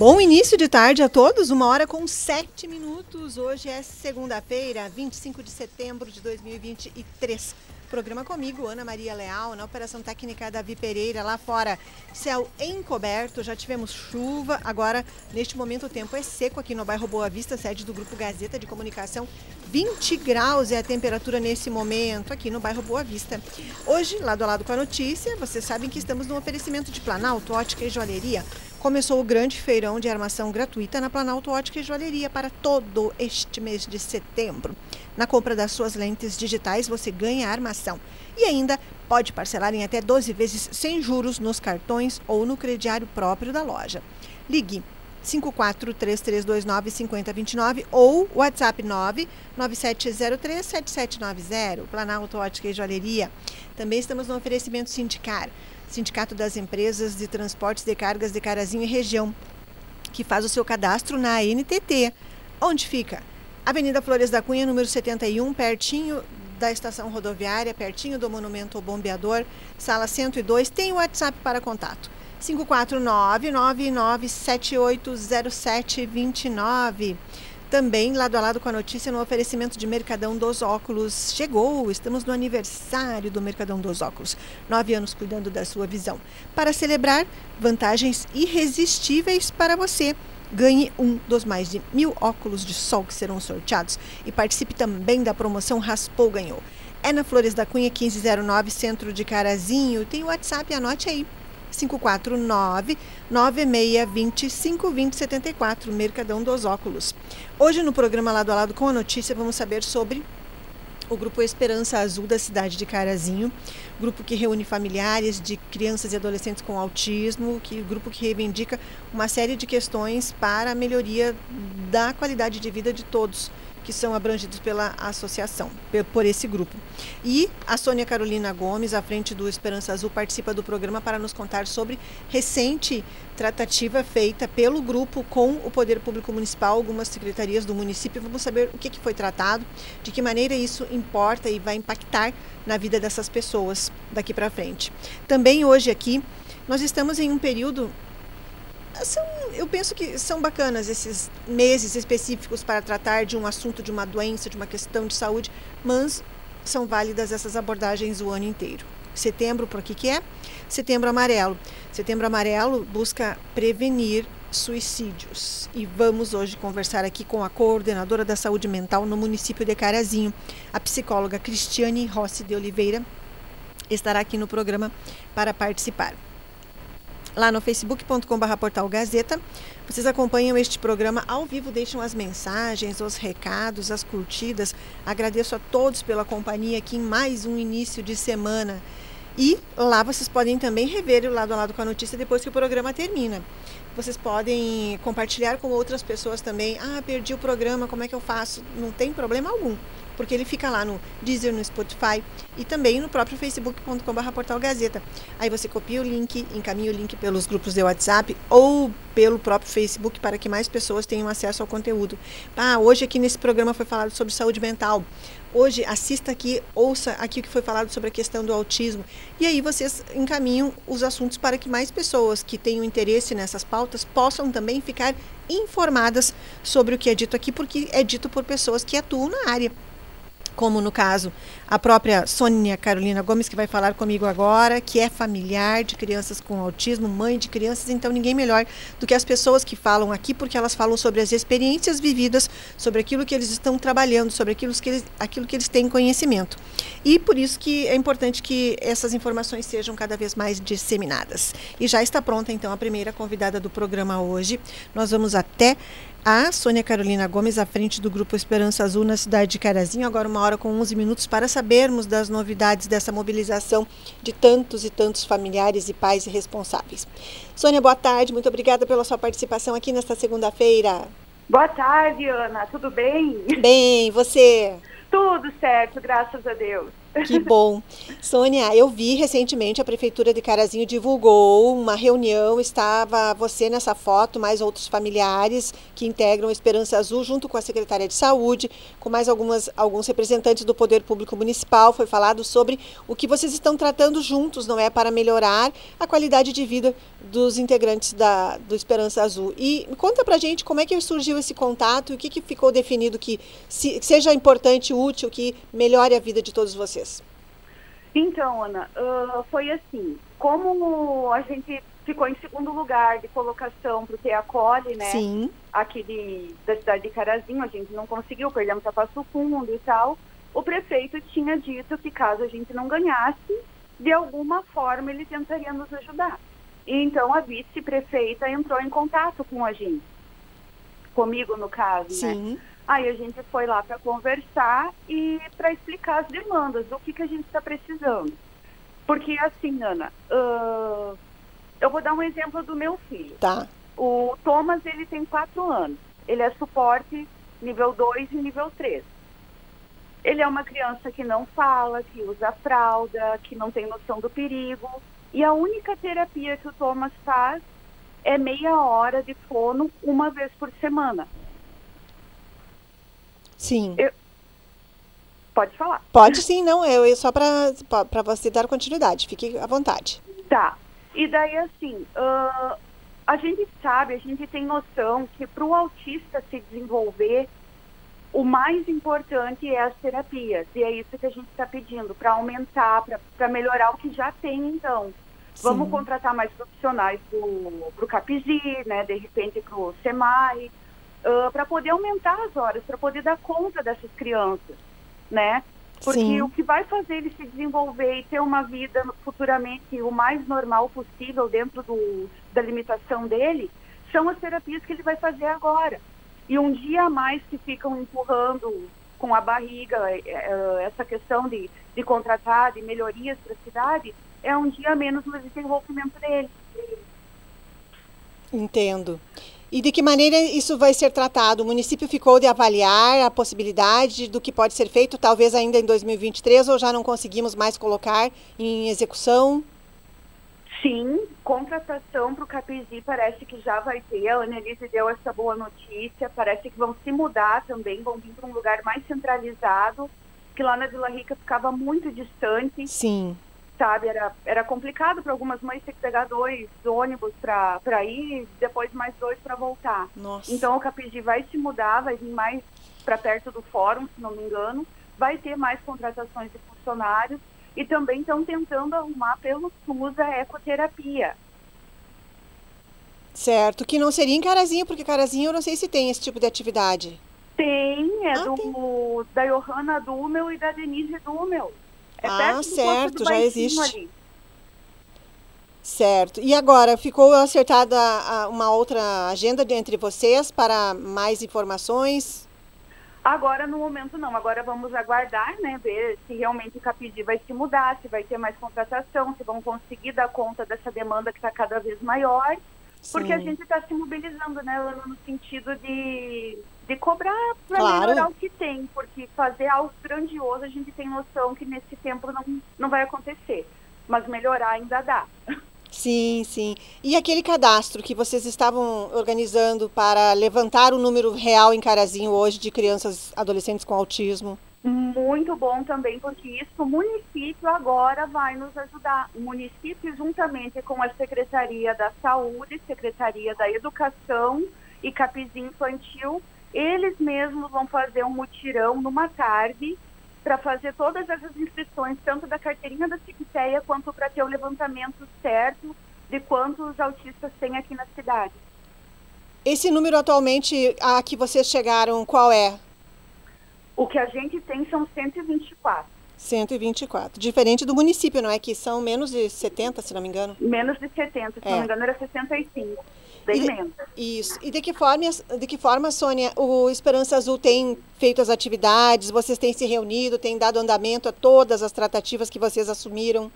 Bom início de tarde a todos, uma hora com sete minutos. Hoje é segunda-feira, 25 de setembro de 2023. Programa comigo, Ana Maria Leal, na operação técnica Davi Pereira, lá fora, céu encoberto, já tivemos chuva, agora neste momento o tempo é seco aqui no bairro Boa Vista, sede do Grupo Gazeta de Comunicação. 20 graus é a temperatura nesse momento aqui no bairro Boa Vista. Hoje, lado a lado com a notícia, vocês sabem que estamos no oferecimento de Planalto, Ótica e Joalheria começou o grande feirão de armação gratuita na Planalto Ótica e Joalheria para todo este mês de setembro. Na compra das suas lentes digitais, você ganha armação e ainda pode parcelar em até 12 vezes sem juros nos cartões ou no crediário próprio da loja. Ligue 5433295029 ou WhatsApp 997037790, Planalto Ótica e Joalheria. Também estamos no oferecimento Sindicar. Sindicato das Empresas de Transportes de Cargas de Carazinho e Região, que faz o seu cadastro na ANTT. Onde fica? Avenida Flores da Cunha, número 71, pertinho da estação rodoviária, pertinho do Monumento ao Bombeador, sala 102. Tem o WhatsApp para contato. 549 99780729. Também, lado a lado com a notícia, no oferecimento de Mercadão dos Óculos. Chegou, estamos no aniversário do Mercadão dos Óculos. Nove anos cuidando da sua visão. Para celebrar, vantagens irresistíveis para você. Ganhe um dos mais de mil óculos de sol que serão sorteados e participe também da promoção Raspou Ganhou. É na Flores da Cunha 1509, centro de Carazinho. Tem o WhatsApp, anote aí. 549 9625 2074, Mercadão dos Óculos. Hoje no programa Lado a Lado com a Notícia vamos saber sobre o grupo Esperança Azul da cidade de Carazinho, grupo que reúne familiares de crianças e adolescentes com autismo, que grupo que reivindica uma série de questões para a melhoria da qualidade de vida de todos que são abrangidos pela associação, por esse grupo. E a Sônia Carolina Gomes, à frente do Esperança Azul, participa do programa para nos contar sobre recente tratativa feita pelo grupo com o Poder Público Municipal, algumas secretarias do município. Vamos saber o que, foi tratado, de que maneira isso importa e vai impactar na vida dessas pessoas daqui para frente. Também hoje aqui nós estamos em um período são, eu penso que são bacanas esses meses específicos para tratar de um assunto, de uma doença, de uma questão de saúde, mas são válidas essas abordagens o ano inteiro. Setembro, por que, que é? Setembro Amarelo. Setembro Amarelo busca prevenir suicídios. E vamos hoje conversar aqui com a coordenadora da saúde mental no município de Carazinho, a psicóloga Cristiane Rossi de Oliveira, estará aqui no programa para participar lá no facebook.com.br portal Gazeta. Vocês acompanham este programa ao vivo, deixam as mensagens, os recados, as curtidas. Agradeço a todos pela companhia aqui em mais um início de semana. E lá vocês podem também rever o lado a lado com a notícia depois que o programa termina. Vocês podem compartilhar com outras pessoas também. Ah, perdi o programa, como é que eu faço? Não tem problema algum porque ele fica lá no Deezer, no Spotify e também no próprio facebook.com.br portal Gazeta. Aí você copia o link, encaminha o link pelos grupos de WhatsApp ou pelo próprio Facebook para que mais pessoas tenham acesso ao conteúdo. Ah, hoje aqui nesse programa foi falado sobre saúde mental. Hoje assista aqui, ouça aqui o que foi falado sobre a questão do autismo. E aí vocês encaminham os assuntos para que mais pessoas que tenham interesse nessas pautas possam também ficar informadas sobre o que é dito aqui, porque é dito por pessoas que atuam na área como no caso a própria Sônia Carolina Gomes, que vai falar comigo agora, que é familiar de crianças com autismo, mãe de crianças, então ninguém melhor do que as pessoas que falam aqui, porque elas falam sobre as experiências vividas, sobre aquilo que eles estão trabalhando, sobre aquilo que eles, aquilo que eles têm conhecimento. E por isso que é importante que essas informações sejam cada vez mais disseminadas. E já está pronta então a primeira convidada do programa hoje. Nós vamos até a Sônia Carolina Gomes à frente do Grupo Esperança Azul na cidade de Carazinho, agora uma hora com 11 minutos para sabermos das novidades dessa mobilização de tantos e tantos familiares e pais e responsáveis. Sônia, boa tarde, muito obrigada pela sua participação aqui nesta segunda-feira. Boa tarde, Ana, tudo bem? Bem, você? Tudo certo, graças a Deus. Que bom. Sônia, eu vi recentemente a Prefeitura de Carazinho divulgou uma reunião, estava você nessa foto, mais outros familiares que integram Esperança Azul, junto com a Secretaria de Saúde, com mais algumas, alguns representantes do Poder Público Municipal. Foi falado sobre o que vocês estão tratando juntos, não é? Para melhorar a qualidade de vida dos integrantes da, do Esperança Azul. E conta pra gente como é que surgiu esse contato e o que, que ficou definido que se, seja importante, útil, que melhore a vida de todos vocês. Então, Ana, uh, foi assim, como a gente ficou em segundo lugar de colocação para o Te Acolhe, né? Sim. Aqui de, da cidade de Carazinho, a gente não conseguiu, perdemos a Passo Fundo e tal. O prefeito tinha dito que caso a gente não ganhasse, de alguma forma ele tentaria nos ajudar. E então a vice-prefeita entrou em contato com a gente, comigo no caso, né? Sim. né? Aí a gente foi lá para conversar e para explicar as demandas, o que, que a gente está precisando. Porque assim, Ana, uh, eu vou dar um exemplo do meu filho. Tá. O Thomas, ele tem quatro anos. Ele é suporte nível 2 e nível 3. Ele é uma criança que não fala, que usa fralda, que não tem noção do perigo. E a única terapia que o Thomas faz é meia hora de fono uma vez por semana. Sim. Eu... Pode falar. Pode sim, não. Eu só para você dar continuidade. Fique à vontade. Tá. E daí, assim, uh, a gente sabe, a gente tem noção que para o autista se desenvolver, o mais importante é as terapias. E é isso que a gente está pedindo, para aumentar, para melhorar o que já tem, então. Sim. Vamos contratar mais profissionais para o CAPIZI, né? De repente para o SEMAI, uh, para poder aumentar as horas, para poder dar conta dessas crianças, né? Porque Sim. o que vai fazer ele se desenvolver e ter uma vida futuramente o mais normal possível dentro do, da limitação dele são as terapias que ele vai fazer agora. E um dia a mais que ficam empurrando com a barriga é, é, essa questão de, de contratar, de melhorias para a cidade, é um dia a menos no desenvolvimento dele. Entendo. E de que maneira isso vai ser tratado? O município ficou de avaliar a possibilidade do que pode ser feito, talvez ainda em 2023, ou já não conseguimos mais colocar em execução? Sim, contratação para o Capizi parece que já vai ter. A Annelise deu essa boa notícia. Parece que vão se mudar também, vão vir para um lugar mais centralizado, que lá na Vila Rica ficava muito distante. Sim sabe? Era, era complicado para algumas mães ter que pegar dois ônibus para ir, depois mais dois para voltar. Nossa. Então o Capigi vai se mudar, vai vir mais para perto do fórum, se não me engano, vai ter mais contratações de funcionários e também estão tentando arrumar pelo SUS a ecoterapia. Certo, que não seria em Carazinho, porque Carazinho eu não sei se tem esse tipo de atividade. Tem, é ah, do, tem. da Johanna Dummel e da Denise Dummel. É ah, certo, já existe. Ali. Certo. E agora, ficou acertada uma outra agenda entre vocês para mais informações? Agora, no momento, não. Agora vamos aguardar, né? Ver se realmente o Capidi vai se mudar, se vai ter mais contratação, se vão conseguir dar conta dessa demanda que está cada vez maior. Sim. Porque a gente está se mobilizando, né, Lana, no sentido de de cobrar para claro. melhorar o que tem, porque fazer algo grandioso a gente tem noção que nesse tempo não, não vai acontecer, mas melhorar ainda dá. Sim, sim. E aquele cadastro que vocês estavam organizando para levantar o número real em Carazinho hoje de crianças adolescentes com autismo? Muito bom também, porque isso o município agora vai nos ajudar. O município, juntamente com a Secretaria da Saúde, Secretaria da Educação e Capizinho Infantil, eles mesmos vão fazer um mutirão numa tarde para fazer todas essas inscrições, tanto da carteirinha da Ciciteia quanto para ter o levantamento certo de quantos autistas tem aqui na cidade. Esse número atualmente a que vocês chegaram, qual é? O que a gente tem são 124. 124. Diferente do município, não é? Que são menos de 70, se não me engano. Menos de 70, se é. não me engano, era 65 da emenda. Isso. E de que forma, de que forma, Sônia, o Esperança Azul tem feito as atividades? Vocês têm se reunido, têm dado andamento a todas as tratativas que vocês assumiram?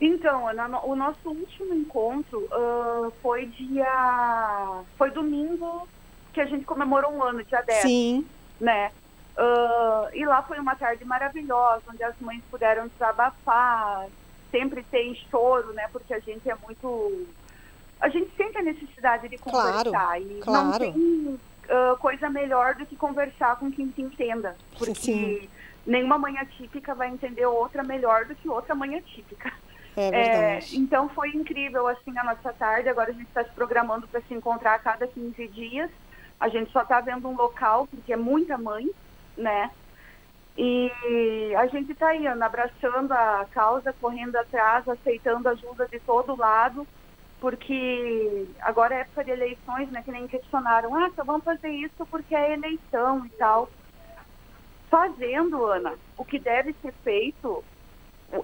Então, Ana, o nosso último encontro uh, foi dia. Foi domingo que a gente comemorou um ano, dia 10. Sim. Né? Uh, e lá foi uma tarde maravilhosa, onde as mães puderam desabafar, sempre tem choro, né? Porque a gente é muito. A gente sente a necessidade de conversar. Claro, e claro. não tem uh, coisa melhor do que conversar com quem te entenda. Porque Sim. nenhuma mãe atípica vai entender outra melhor do que outra mãe atípica. É. É, então foi incrível assim a nossa tarde. Agora a gente está se programando para se encontrar a cada 15 dias. A gente só está vendo um local, porque é muita mãe, né? E a gente está aí, Ana, abraçando a causa, correndo atrás, aceitando ajuda de todo lado, porque agora é época de eleições, né? Que nem questionaram, ah, só vamos fazer isso porque é eleição e tal. Fazendo, Ana, o que deve ser feito,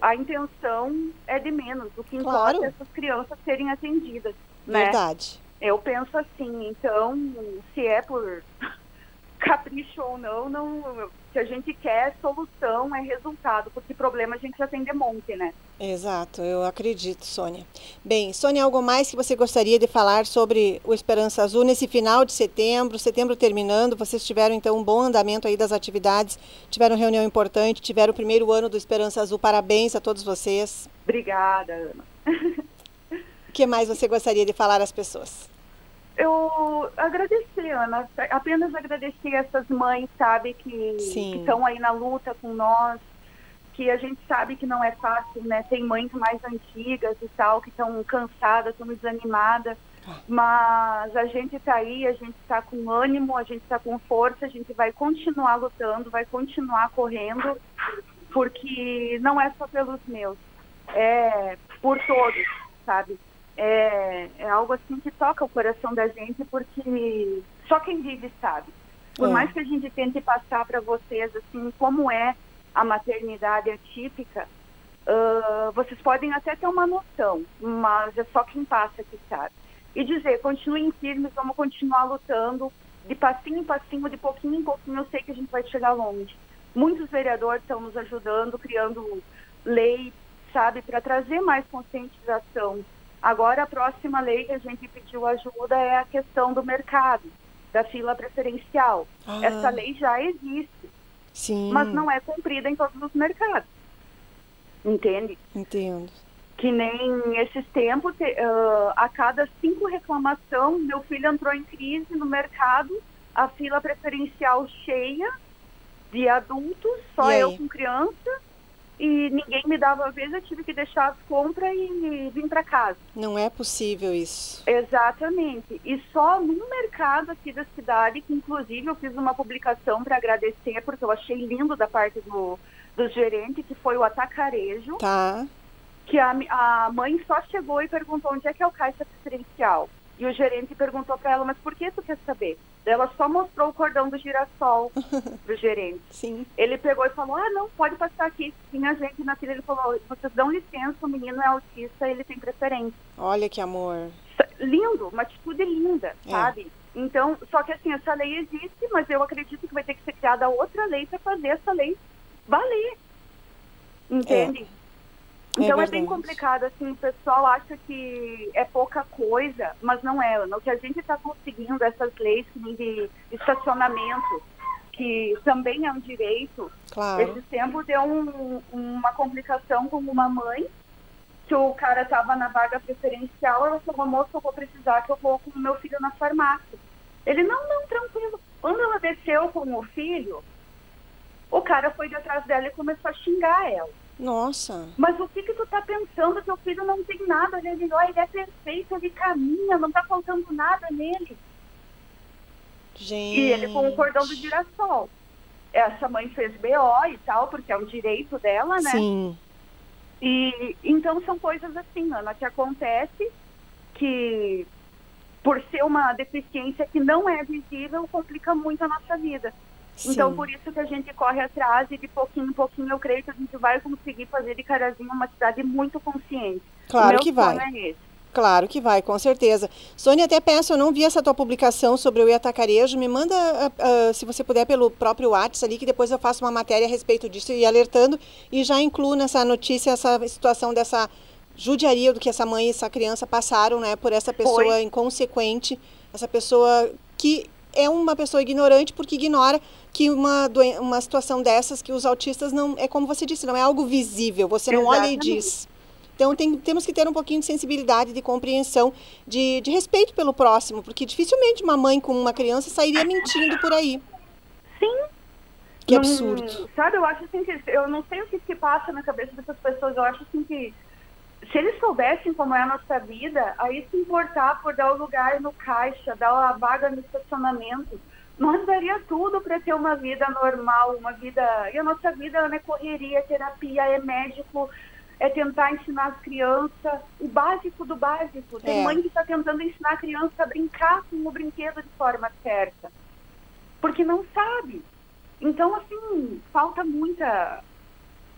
a intenção é de menos. O que Claro. importa é essas crianças serem atendidas, né? Verdade. Eu penso assim, então, se é por capricho ou não, não, se a gente quer solução, é resultado, porque problema a gente já tem de monte, né? Exato, eu acredito, Sônia. Bem, Sônia, algo mais que você gostaria de falar sobre o Esperança Azul nesse final de setembro, setembro terminando, vocês tiveram então um bom andamento aí das atividades, tiveram reunião importante, tiveram o primeiro ano do Esperança Azul, parabéns a todos vocês. Obrigada, Ana. O que mais você gostaria de falar às pessoas? Eu agradecer, Ana, apenas agradecer essas mães, sabe, que estão aí na luta com nós, que a gente sabe que não é fácil, né? Tem mães mais antigas e tal, que estão cansadas, estão desanimadas, mas a gente está aí, a gente está com ânimo, a gente está com força, a gente vai continuar lutando, vai continuar correndo, porque não é só pelos meus, é por todos, sabe? É, é algo assim que toca o coração da gente, porque só quem vive sabe. Por É. mais que a gente tente passar para vocês assim como é a maternidade atípica, ah, vocês podem até ter uma noção, mas é só quem passa que sabe. E dizer, continuem firmes, vamos continuar lutando, de passinho em passinho, de pouquinho em pouquinho, eu sei que a gente vai chegar longe. Muitos vereadores estão nos ajudando, criando lei, sabe, para trazer mais conscientização. Agora, a próxima lei que a gente pediu ajuda é a questão do mercado, da fila preferencial. Ah. Essa lei já existe, Sim, mas não é cumprida em todos os mercados. Entende? entendo. Que nem esses tempos, te- ah, a cada cinco reclamação, meu filho entrou em crise no mercado, a fila preferencial cheia de adultos, só eu com criança, e ninguém me dava vez, eu tive que deixar as compras e vir para casa. Não é possível isso. Exatamente. E só num mercado aqui da cidade, que inclusive eu fiz uma publicação para agradecer, porque eu achei lindo da parte do, do gerente, que foi o Atacarejo, Tá, que a, a mãe só chegou e perguntou onde é que é o caixa preferencial. E o gerente perguntou para ela, mas por que tu quer saber? Ela só mostrou o cordão do girassol pro gerente. sim. Ele pegou e falou, ah, não, pode passar aqui. Tinha gente na fila, ele falou, vocês dão licença, o menino é autista, ele tem preferência. Olha que amor. lindo, uma atitude linda, É. sabe? Então, só que assim, essa lei existe, mas eu acredito que vai ter que ser criada outra lei para fazer essa lei valer. Entende? É Então é, verdade. bem complicado, assim, o pessoal acha que é pouca coisa, mas não é. O que a gente está conseguindo, essas leis de estacionamento, que também é um direito, Claro. esse tempo deu um- uma complicação com uma mãe, que o cara estava na vaga preferencial, ela falou, moço, eu vou precisar que eu vou com o meu filho na farmácia. Ele, não, não, tranquilo. Quando ela desceu com o filho, o cara foi de atrás dela e começou a xingar ela. Nossa. Mas o que que tu tá pensando? Teu filho não tem nada, ele, ó, ele é perfeito, ele caminha, não tá faltando nada nele. Gente. E ele com o cordão do girassol. Essa mãe fez BO e tal, porque é um direito dela, né? Sim. E então são coisas assim, Ana, que acontece que por ser uma deficiência que não é visível, complica muito a nossa vida. Então sim. por isso que a gente corre atrás e de pouquinho em pouquinho eu creio que a gente vai conseguir fazer de Carazinho uma cidade muito consciente. Claro que vai. é. Claro que vai, com certeza. Sônia, até peço, eu não vi essa tua publicação sobre o Iatacarejo. Me manda, ah, ah, se você puder, pelo próprio WhatsApp ali, que depois eu faço uma matéria a respeito disso e alertando. E já incluo nessa notícia essa situação dessa judiaria do que essa mãe e essa criança passaram, né? Por essa pessoa Foi. inconsequente, essa pessoa que é uma pessoa ignorante porque ignora que uma, uma situação dessas que os autistas não é como você disse, não é algo visível, você não Exatamente. olha e diz. Então tem, temos que ter um pouquinho de sensibilidade, de compreensão, de, de respeito pelo próximo, porque dificilmente uma mãe com uma criança sairia mentindo por aí. Sim. Que absurdo. Sabe, eu acho assim que eu não sei o que se passa na cabeça dessas pessoas, eu acho assim que se eles soubessem como é a nossa vida, aí se importar por dar o lugar no caixa, dar a vaga no estacionamento, nós daria tudo para ter uma vida normal, uma vida. E a nossa vida é correria, terapia, é médico, é tentar ensinar as crianças o básico do básico. Tem é. mãe que está tentando ensinar a criança a brincar com o brinquedo de forma certa, porque não sabe. Então, assim, falta muita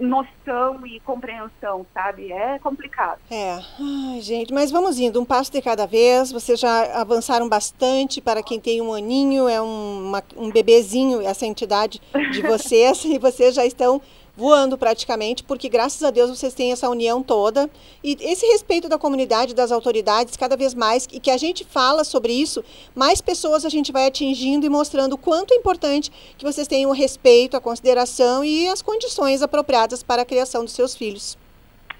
noção e compreensão, sabe? É complicado. É, Ai, gente, mas vamos indo, um passo de cada vez. Vocês já avançaram bastante. Para quem tem um aninho, é um, uma, um bebezinho essa entidade de vocês, e vocês já estão voando praticamente, porque graças a Deus vocês têm essa união toda e esse respeito da comunidade, das autoridades, cada vez mais, e que a gente fala sobre isso, mais pessoas a gente vai atingindo e mostrando o quanto é importante que vocês tenham o respeito, a consideração e as condições apropriadas para a criação dos seus filhos.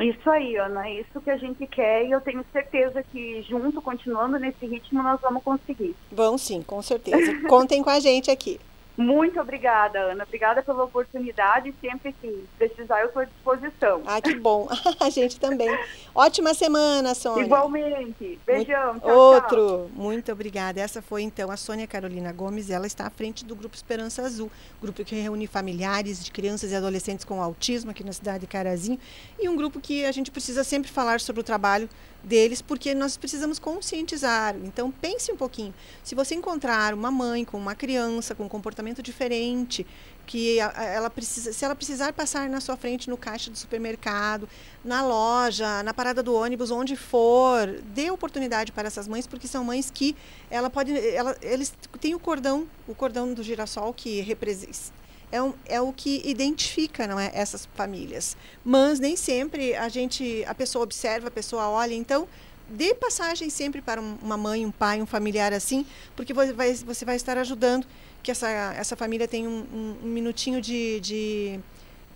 Isso aí, Ana, é isso que a gente quer e eu tenho certeza que junto, continuando nesse ritmo, nós vamos conseguir. Vão sim, com certeza. Contem com a gente aqui. Muito obrigada, Ana. Obrigada pela oportunidade. Sempre que precisar, eu estou à disposição. Ah, que bom. A gente também. Ótima semana, Sônia. Igualmente. Beijão. Muito... Tchau, Outro. Tchau. Muito obrigada. Essa foi, então, a Sônia Carolina Gomes. Ela está à frente do Grupo Esperança Azul, grupo que reúne familiares de crianças e adolescentes com autismo aqui na cidade de Carazinho. E um grupo que a gente precisa sempre falar sobre o trabalho deles, porque nós precisamos conscientizar. Então, pense um pouquinho. Se você encontrar uma mãe com uma criança com um comportamento diferente, que ela precisa, se ela precisar passar na sua frente no caixa do supermercado, na loja, na parada do ônibus, onde for, dê oportunidade para essas mães, porque são mães que ela pode, ela, eles têm o cordão, o cordão do girassol que representa é, um, é o que identifica não é, essas famílias. Mas nem sempre a gente, a pessoa observa, a pessoa olha, então dê passagem sempre para uma mãe, um pai, um familiar assim, porque você vai, você vai estar ajudando que essa, essa família tenha um, um, um minutinho de, de,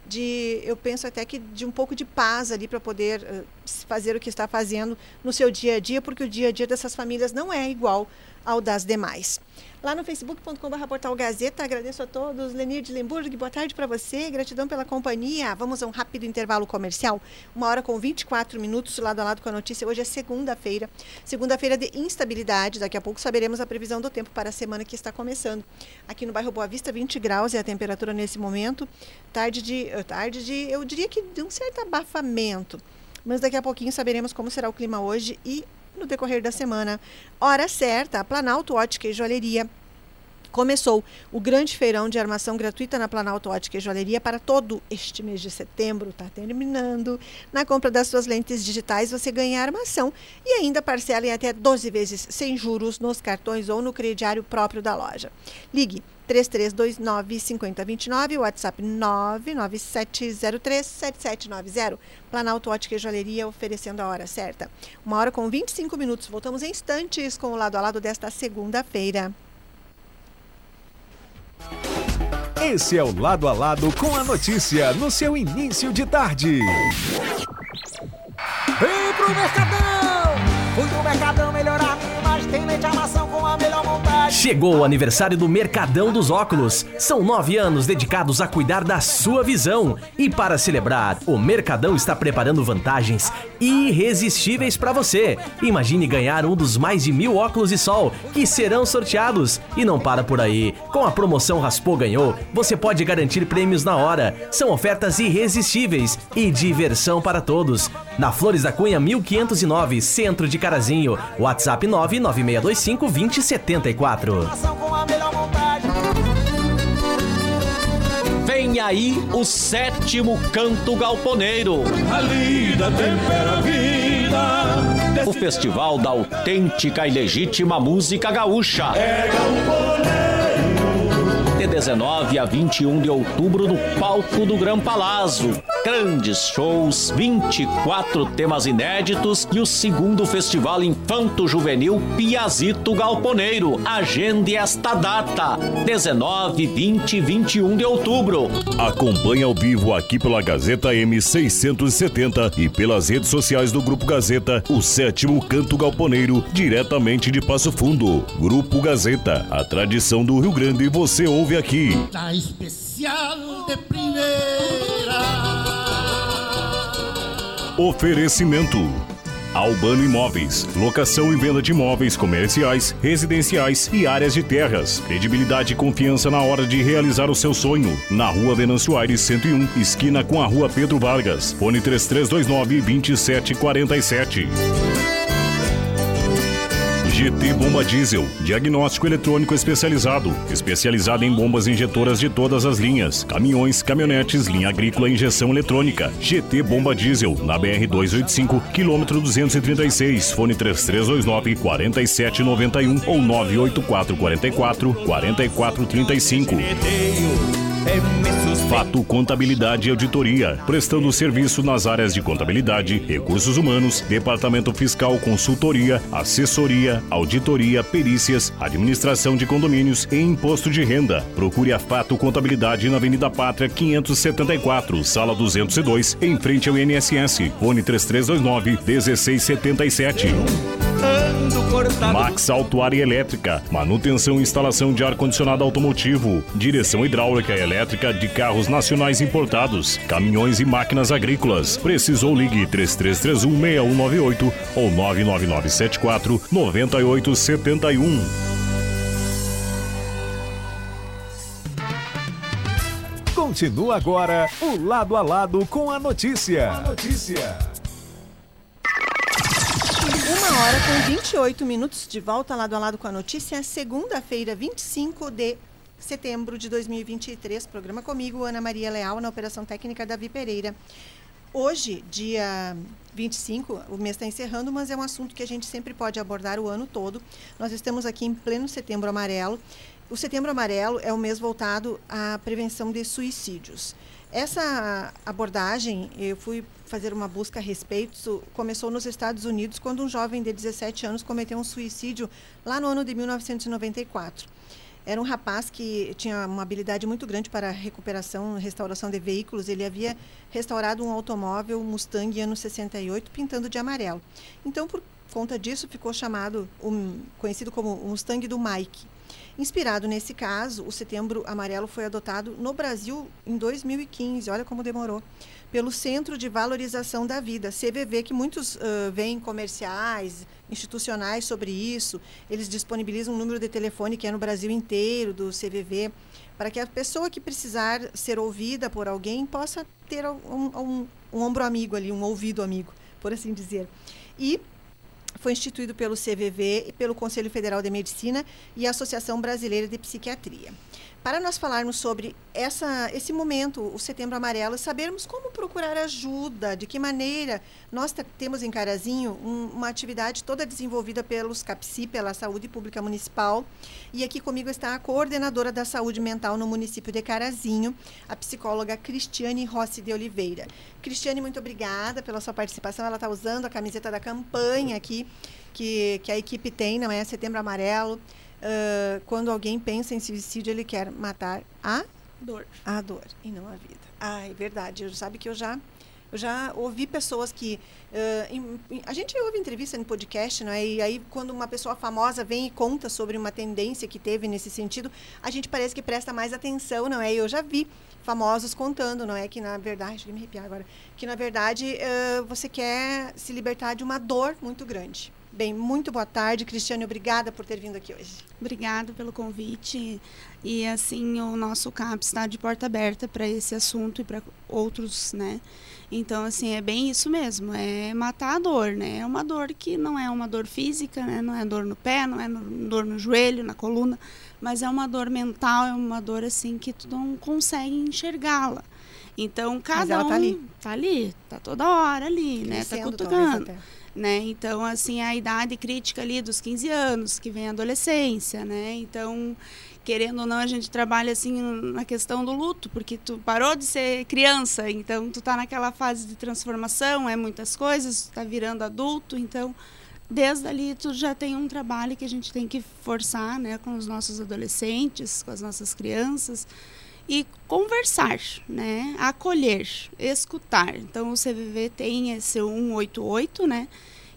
de, eu penso até que de um pouco de paz ali para poder uh, fazer o que está fazendo no seu dia a dia, porque o dia a dia dessas famílias não é igual ao das demais lá no facebook.com.br portal Gazeta. Agradeço a todos. Lenir de Lemburg, boa tarde para você. Gratidão pela companhia. Vamos a um rápido intervalo comercial. Uma hora com 24 minutos, lado a lado com a notícia. Hoje é segunda-feira. Segunda-feira de instabilidade. Daqui a pouco saberemos a previsão do tempo para a semana que está começando. Aqui no bairro Boa Vista, 20 graus é a temperatura nesse momento. Tarde de, eh, tarde de eu diria que de um certo abafamento. Mas daqui a pouquinho saberemos como será o clima hoje e no decorrer da semana. Hora certa, Planalto Ótica e Joalheria começou o grande feirão de armação gratuita na Planalto Ótica e Joalheria para todo este mês de setembro. Está terminando. Na compra das suas lentes digitais, você ganha armação e ainda parcela em até 12 vezes sem juros nos cartões ou no crediário próprio da loja. Ligue 3329 5029, WhatsApp 99703 7790. Planalto Ótica e Joalheria oferecendo a hora certa. Uma hora com 25 minutos. Voltamos em instantes com o lado a lado desta segunda-feira. Esse é o Lado a Lado com a notícia no seu início de tarde. Vem pro Mercadão! Fui pro Mercadão melhorar minha imagem, tem leite a montagem. Chegou o aniversário do Mercadão dos Óculos. São nove anos dedicados a cuidar da sua visão. E para celebrar, o Mercadão está preparando vantagens irresistíveis para você. Imagine ganhar um dos mais de mil óculos de sol que serão sorteados. E não para por aí. Com a promoção Raspou Ganhou, você pode garantir prêmios na hora. São ofertas irresistíveis e diversão para todos. Na Flores da Cunha 1509, centro de Carazinho. WhatsApp 99625 2074. Vem aí o sétimo canto galponeiro. A lida tempera a vida. O festival da autêntica e legítima música gaúcha. É galponeiro. De 19 a 21 de outubro no palco do Gran Palazzo grandes shows, 24 temas inéditos e o segundo Festival Infanto Juvenil Piazito Galponeiro. Agende esta data, 19, 20 e 21 de outubro. Acompanhe ao vivo aqui pela Gazeta M670 e pelas redes sociais do Grupo Gazeta, o sétimo Canto Galponeiro, diretamente de Passo Fundo. Grupo Gazeta, a tradição do Rio Grande você ouve aqui. Tá especial de primeira. Oferecimento. Albano Imóveis, locação e venda de imóveis comerciais, residenciais e áreas de terras. Credibilidade e confiança na hora de realizar o seu sonho. Na Rua Venâncio Aires 101, esquina com a Rua Pedro Vargas. Fone 3329 2747. GT Bomba Diesel, diagnóstico eletrônico especializado, especializado em bombas injetoras de todas as linhas, caminhões, caminhonetes, linha agrícola e injeção eletrônica. GT Bomba Diesel, na BR 285, quilômetro 236, fone 3329 4791 ou 98444 4435. Fato Contabilidade e Auditoria, prestando serviço nas áreas de contabilidade, recursos humanos, departamento fiscal, consultoria, assessoria, auditoria, perícias, administração de condomínios e imposto de renda. Procure a Fato Contabilidade na Avenida Pátria 574, sala 202, em frente ao INSS. Fone 3329 1677. Max Autuária Elétrica, manutenção e instalação de ar-condicionado automotivo, direção hidráulica e elétrica de carros nacionais importados, caminhões e máquinas agrícolas. Precisou ligue 3331-6198 ou 99974-9871. Continua agora o Lado a Lado com a notícia. A notícia. Hora com 28 minutos de volta lado a lado com a notícia. Segunda-feira, 25 de setembro de 2023. Programa comigo, Ana Maria Leal, na Operação Técnica Davi Pereira. Hoje, dia 25, o mês está encerrando, mas é um assunto que a gente sempre pode abordar o ano todo. Nós estamos aqui em pleno setembro amarelo. O setembro amarelo é o mês voltado à prevenção de suicídios. Essa abordagem, eu fui fazer uma busca a respeito, começou nos Estados Unidos, quando um jovem de 17 anos cometeu um suicídio lá no ano de 1994. Era um rapaz que tinha uma habilidade muito grande para recuperação, restauração de veículos. Ele havia restaurado um automóvel Mustang ano 68, pintando de amarelo. Então, por conta disso, ficou chamado, um, conhecido como Mustang do Mike. Inspirado nesse caso, o Setembro Amarelo foi adotado no Brasil em 2015. Olha como demorou pelo Centro de Valorização da Vida, CVV, que muitos uh, veem comerciais, institucionais sobre isso. Eles disponibilizam um número de telefone que é no Brasil inteiro do CVV, para que a pessoa que precisar ser ouvida por alguém possa ter um, um, um ombro amigo ali, um ouvido amigo, por assim dizer. E foi instituído pelo CVV e pelo Conselho Federal de Medicina e a Associação Brasileira de Psiquiatria para nós falarmos sobre essa, esse momento, o Setembro Amarelo, sabermos como procurar ajuda, de que maneira nós temos em Carazinho um, uma atividade toda desenvolvida pelos CAPSI, pela Saúde Pública Municipal. E aqui comigo está a coordenadora da saúde mental no município de Carazinho, a psicóloga Cristiane Rossi de Oliveira. Cristiane, muito obrigada pela sua participação. Ela está usando a camiseta da campanha aqui, que, que a equipe tem, não é? Setembro Amarelo. Uh, quando alguém pensa em suicídio, ele quer matar a dor. A dor e não a vida. Ah, é verdade. Eu sabe que eu já eu já ouvi pessoas que uh, em, em, a gente ouve entrevista no podcast, não é? E aí quando uma pessoa famosa vem e conta sobre uma tendência que teve nesse sentido, a gente parece que presta mais atenção, não é? Eu já vi famosos contando, não é que na verdade, deixa eu me arrepiar agora, que na verdade uh, você quer se libertar de uma dor muito grande. Bem, muito boa tarde, Cristiane. Obrigada por ter vindo aqui hoje. Obrigada pelo convite. E assim, o nosso CAP está de porta aberta para esse assunto e para outros, né? Então, assim, é bem isso mesmo, é matar a dor, né? É uma dor que não é uma dor física, né? Não é dor no pé, não é no, dor no joelho, na coluna, mas é uma dor mental, é uma dor assim que tu não consegue enxergá-la. Então, cada mas ela um tá ali. tá ali, tá toda hora ali, né? Tá cutucando né? Então, assim, a idade crítica ali dos 15 anos, que vem a adolescência, né? Então, querendo ou não, a gente trabalha assim na questão do luto, porque tu parou de ser criança, então tu tá naquela fase de transformação, é muitas coisas, tu tá virando adulto, então desde ali tu já tem um trabalho que a gente tem que forçar, né, com os nossos adolescentes, com as nossas crianças e conversar, né, acolher, escutar. Então o CVV tem esse 188, né,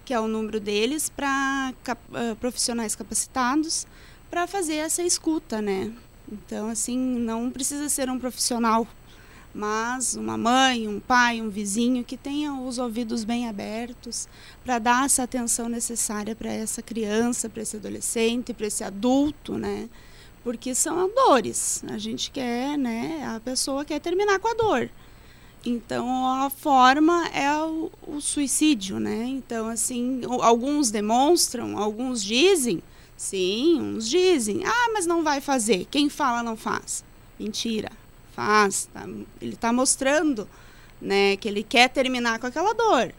que é o número deles para cap uh, profissionais capacitados para fazer essa escuta, né? Então, assim, não precisa ser um profissional, mas uma mãe, um pai, um vizinho que tenha os ouvidos bem abertos para dar essa atenção necessária para essa criança, para esse adolescente, para esse adulto, né? Porque são dores. A gente quer, né? A pessoa quer terminar com a dor. Então a forma é o, o suicídio, né? Então assim, alguns demonstram, alguns dizem, Sim, uns dizem. Ah, mas não vai fazer. Quem fala não faz. Mentira. Faz. Tá? Ele está mostrando né, que ele quer terminar com aquela dor.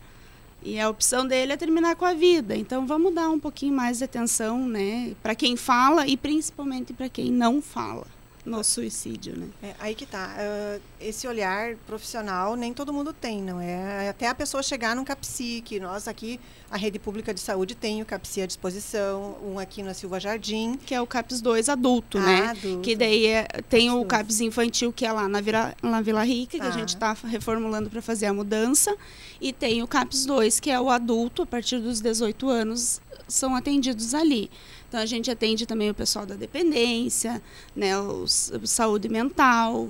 E a opção dele é terminar com a vida. Então vamos dar um pouquinho mais de atenção né, para quem fala e principalmente para quem não fala no suicídio, né? É, aí que tá. Uh, esse olhar profissional nem todo mundo tem, não é? Até a pessoa chegar num CAPSI, que nós aqui, a rede pública de saúde tem o CAPSI à disposição, um aqui na Silva Jardim. Que é o CAPS 2 adulto, ah, né? Adulto. Que daí é, tem o CAPS infantil, que é lá na, Vila, na Vila Rica, que a gente está reformulando para fazer a mudança. E tem o CAPS 2, que é o adulto, a partir dos 18 anos, são atendidos ali. Então a gente atende também o pessoal da dependência, né, os, saúde mental.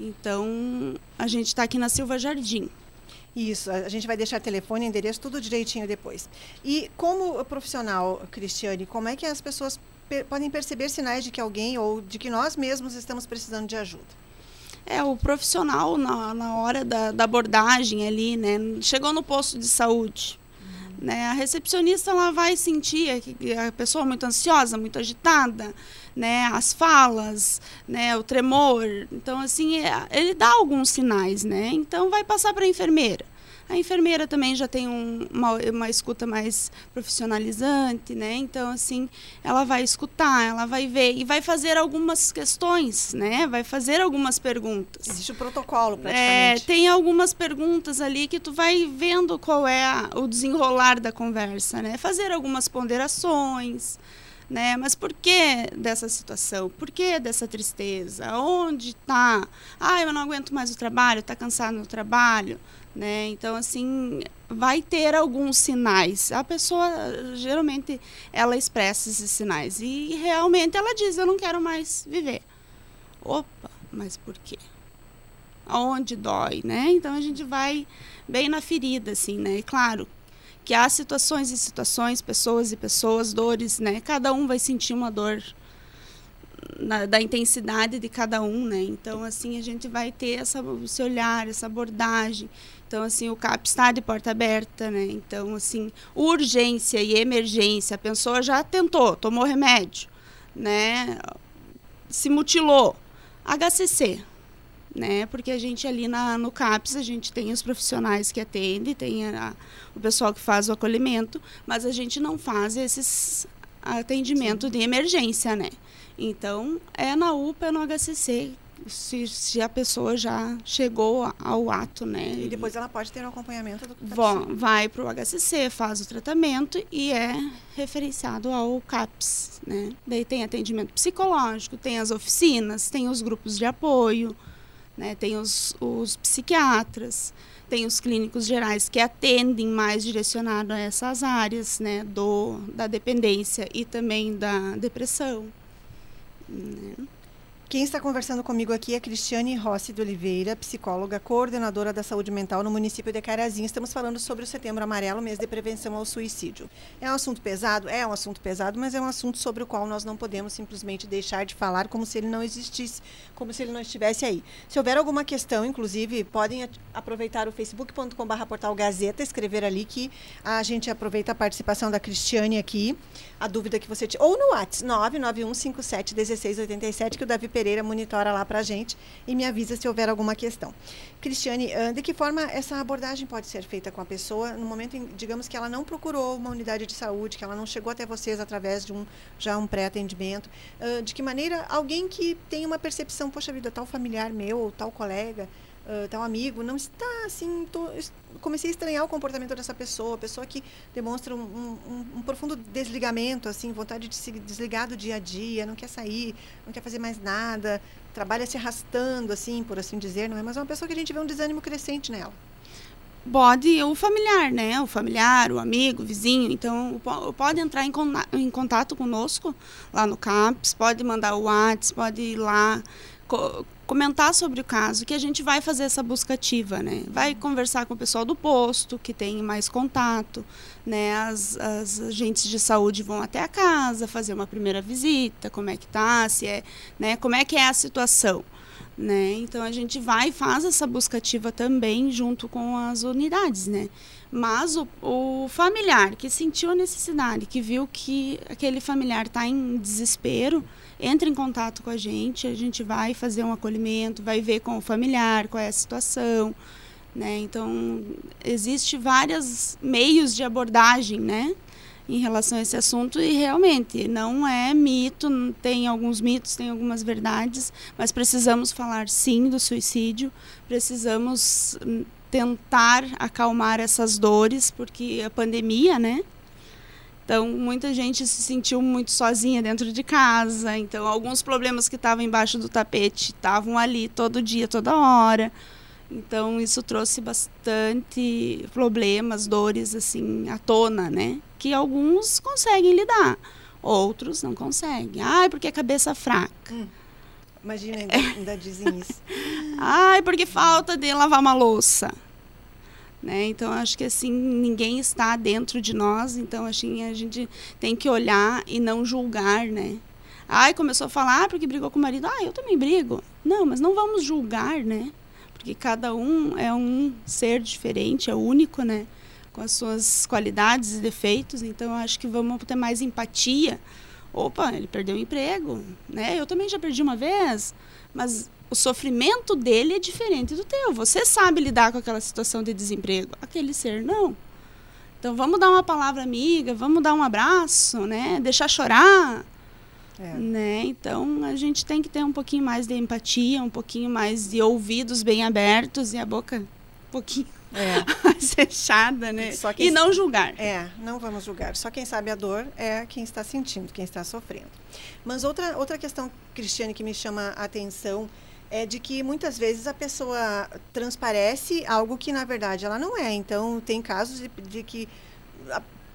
Então a gente está aqui na Silva Jardim. Isso, a gente vai deixar telefone, endereço, tudo direitinho depois. E como profissional, Cristiane, como é que as pessoas per podem perceber sinais de que alguém ou de que nós mesmos estamos precisando de ajuda? É, o profissional, na, na hora da, da abordagem ali, né? Chegou no posto de saúde, né? A recepcionista ela vai sentir a pessoa muito ansiosa, muito agitada, né? as falas, né? o tremor. Então, assim, é, ele dá alguns sinais. Né? Então, vai passar para a enfermeira. A enfermeira também já tem um, uma, uma escuta mais profissionalizante, né? Então, assim, ela vai escutar, ela vai ver e vai fazer algumas questões, né? Vai fazer algumas perguntas. Existe o protocolo, é, praticamente. É, tem algumas perguntas ali que tu vai vendo qual é a, o desenrolar da conversa, né? Fazer algumas ponderações, né? Mas por que dessa situação? Por que dessa tristeza? Onde está? Ah, eu não aguento mais o trabalho, está cansado no trabalho né? Então assim, vai ter alguns sinais. A pessoa geralmente ela expressa esses sinais e realmente ela diz: "Eu não quero mais viver". Opa, mas por quê? Aonde dói, né? Então a gente vai bem na ferida assim, né? E claro, que há situações e situações, pessoas e pessoas, dores, né? Cada um vai sentir uma dor na, da intensidade de cada um, né? Então, assim, a gente vai ter essa, esse olhar, essa abordagem. Então, assim, o CAP está de porta aberta, né? Então, assim, urgência e emergência, a pessoa já tentou, tomou remédio, né? Se mutilou. HCC, né? Porque a gente ali na, no CAPS, a gente tem os profissionais que atendem, tem a, o pessoal que faz o acolhimento, mas a gente não faz esses atendimento de emergência, né? Então, é na UPA, é no HCC se, se a pessoa já chegou ao ato, né? E depois ela pode ter um acompanhamento do Vai, vai para o HCC, faz o tratamento e é referenciado ao CAPS, né? Daí tem atendimento psicológico, tem as oficinas, tem os grupos de apoio, né? Tem os, os psiquiatras, tem os clínicos gerais que atendem mais direcionado a essas áreas, né? Do, da dependência e também da depressão. Né? Quem está conversando comigo aqui é Cristiane Rossi de Oliveira, psicóloga, coordenadora da saúde mental no município de Carazinho. Estamos falando sobre o Setembro Amarelo, mês de prevenção ao suicídio. É um assunto pesado? É um assunto pesado, mas é um assunto sobre o qual nós não podemos simplesmente deixar de falar como se ele não existisse, como se ele não estivesse aí. Se houver alguma questão, inclusive, podem aproveitar o facebook.com.br portal Gazeta, escrever ali que a gente aproveita a participação da Cristiane aqui, a dúvida que você tinha, ou no WhatsApp, 991571687, que o Davi Pereira monitora lá para a gente e me avisa se houver alguma questão. Cristiane, ah, de que forma essa abordagem pode ser feita com a pessoa no momento, em, digamos que ela não procurou uma unidade de saúde, que ela não chegou até vocês através de um já um pré-atendimento? Uh, de que maneira alguém que tem uma percepção, poxa vida, tal familiar meu, tal colega, uh, tal amigo, não está assim. Tô, comecei a estranhar o comportamento dessa pessoa, pessoa que demonstra um, um, um, profundo desligamento, assim, vontade de se desligar do dia a dia, não quer sair, não quer fazer mais nada, trabalha se arrastando, assim, por assim dizer, não é? Mas é uma pessoa que a gente vê um desânimo crescente nela pode o familiar, né? O familiar, o amigo, o vizinho. Então, pode entrar em, em contato conosco lá no CAPS, pode mandar o WhatsApp, pode ir lá co comentar sobre o caso, que a gente vai fazer essa busca ativa, né? Vai conversar com o pessoal do posto, que tem mais contato, né? As, as agentes de saúde vão até a casa, fazer uma primeira visita, como é que tá, se é, né? Como é que é a situação. Né? Então a gente vai e faz essa busca ativa também junto com as unidades, né? Mas o, o familiar que sentiu a necessidade, que viu que aquele familiar está em desespero, entra em contato com a gente, a gente vai fazer um acolhimento, vai ver com o familiar qual é a situação, né? Então existe vários meios de abordagem, né? em relação a esse assunto e realmente não é mito, tem alguns mitos, tem algumas verdades, mas precisamos falar sim do suicídio, precisamos hum, tentar acalmar essas dores, porque a pandemia, né? Então, muita gente se sentiu muito sozinha dentro de casa. Então, alguns problemas que estavam embaixo do tapete estavam ali todo dia, toda hora. Então, isso trouxe bastante problemas, dores, assim, à tona, né? que alguns conseguem lidar, outros não conseguem. Ai, porque a cabeça fraca. Hum. Imagina, ainda, ainda dizem isso. Ai, porque falta de lavar uma louça. Né? Então, acho que assim, ninguém está dentro de nós, então assim, a gente tem que olhar e não julgar, né? Ai, começou a falar, ah, porque brigou com o marido. Ah, eu também brigo. Não, mas não vamos julgar, né? Porque cada um é um ser diferente, é único, né? com as suas qualidades e defeitos, então acho que vamos ter mais empatia. Opa, ele perdeu o emprego, né? Eu também já perdi uma vez, mas o sofrimento dele é diferente do teu. Você sabe lidar com aquela situação de desemprego, aquele ser não. Então vamos dar uma palavra amiga, vamos dar um abraço, né? Deixar chorar. É. Né? Então a gente tem que ter um pouquinho mais de empatia, um pouquinho mais de ouvidos bem abertos e a boca um pouquinho é. fechada, né? e não julgar. É, não vamos julgar. Só quem sabe a dor é quem está sentindo, quem está sofrendo. Mas outra, outra questão, Cristiane, que me chama a atenção é de que muitas vezes a pessoa transparece algo que na verdade ela não é. Então tem casos de, de que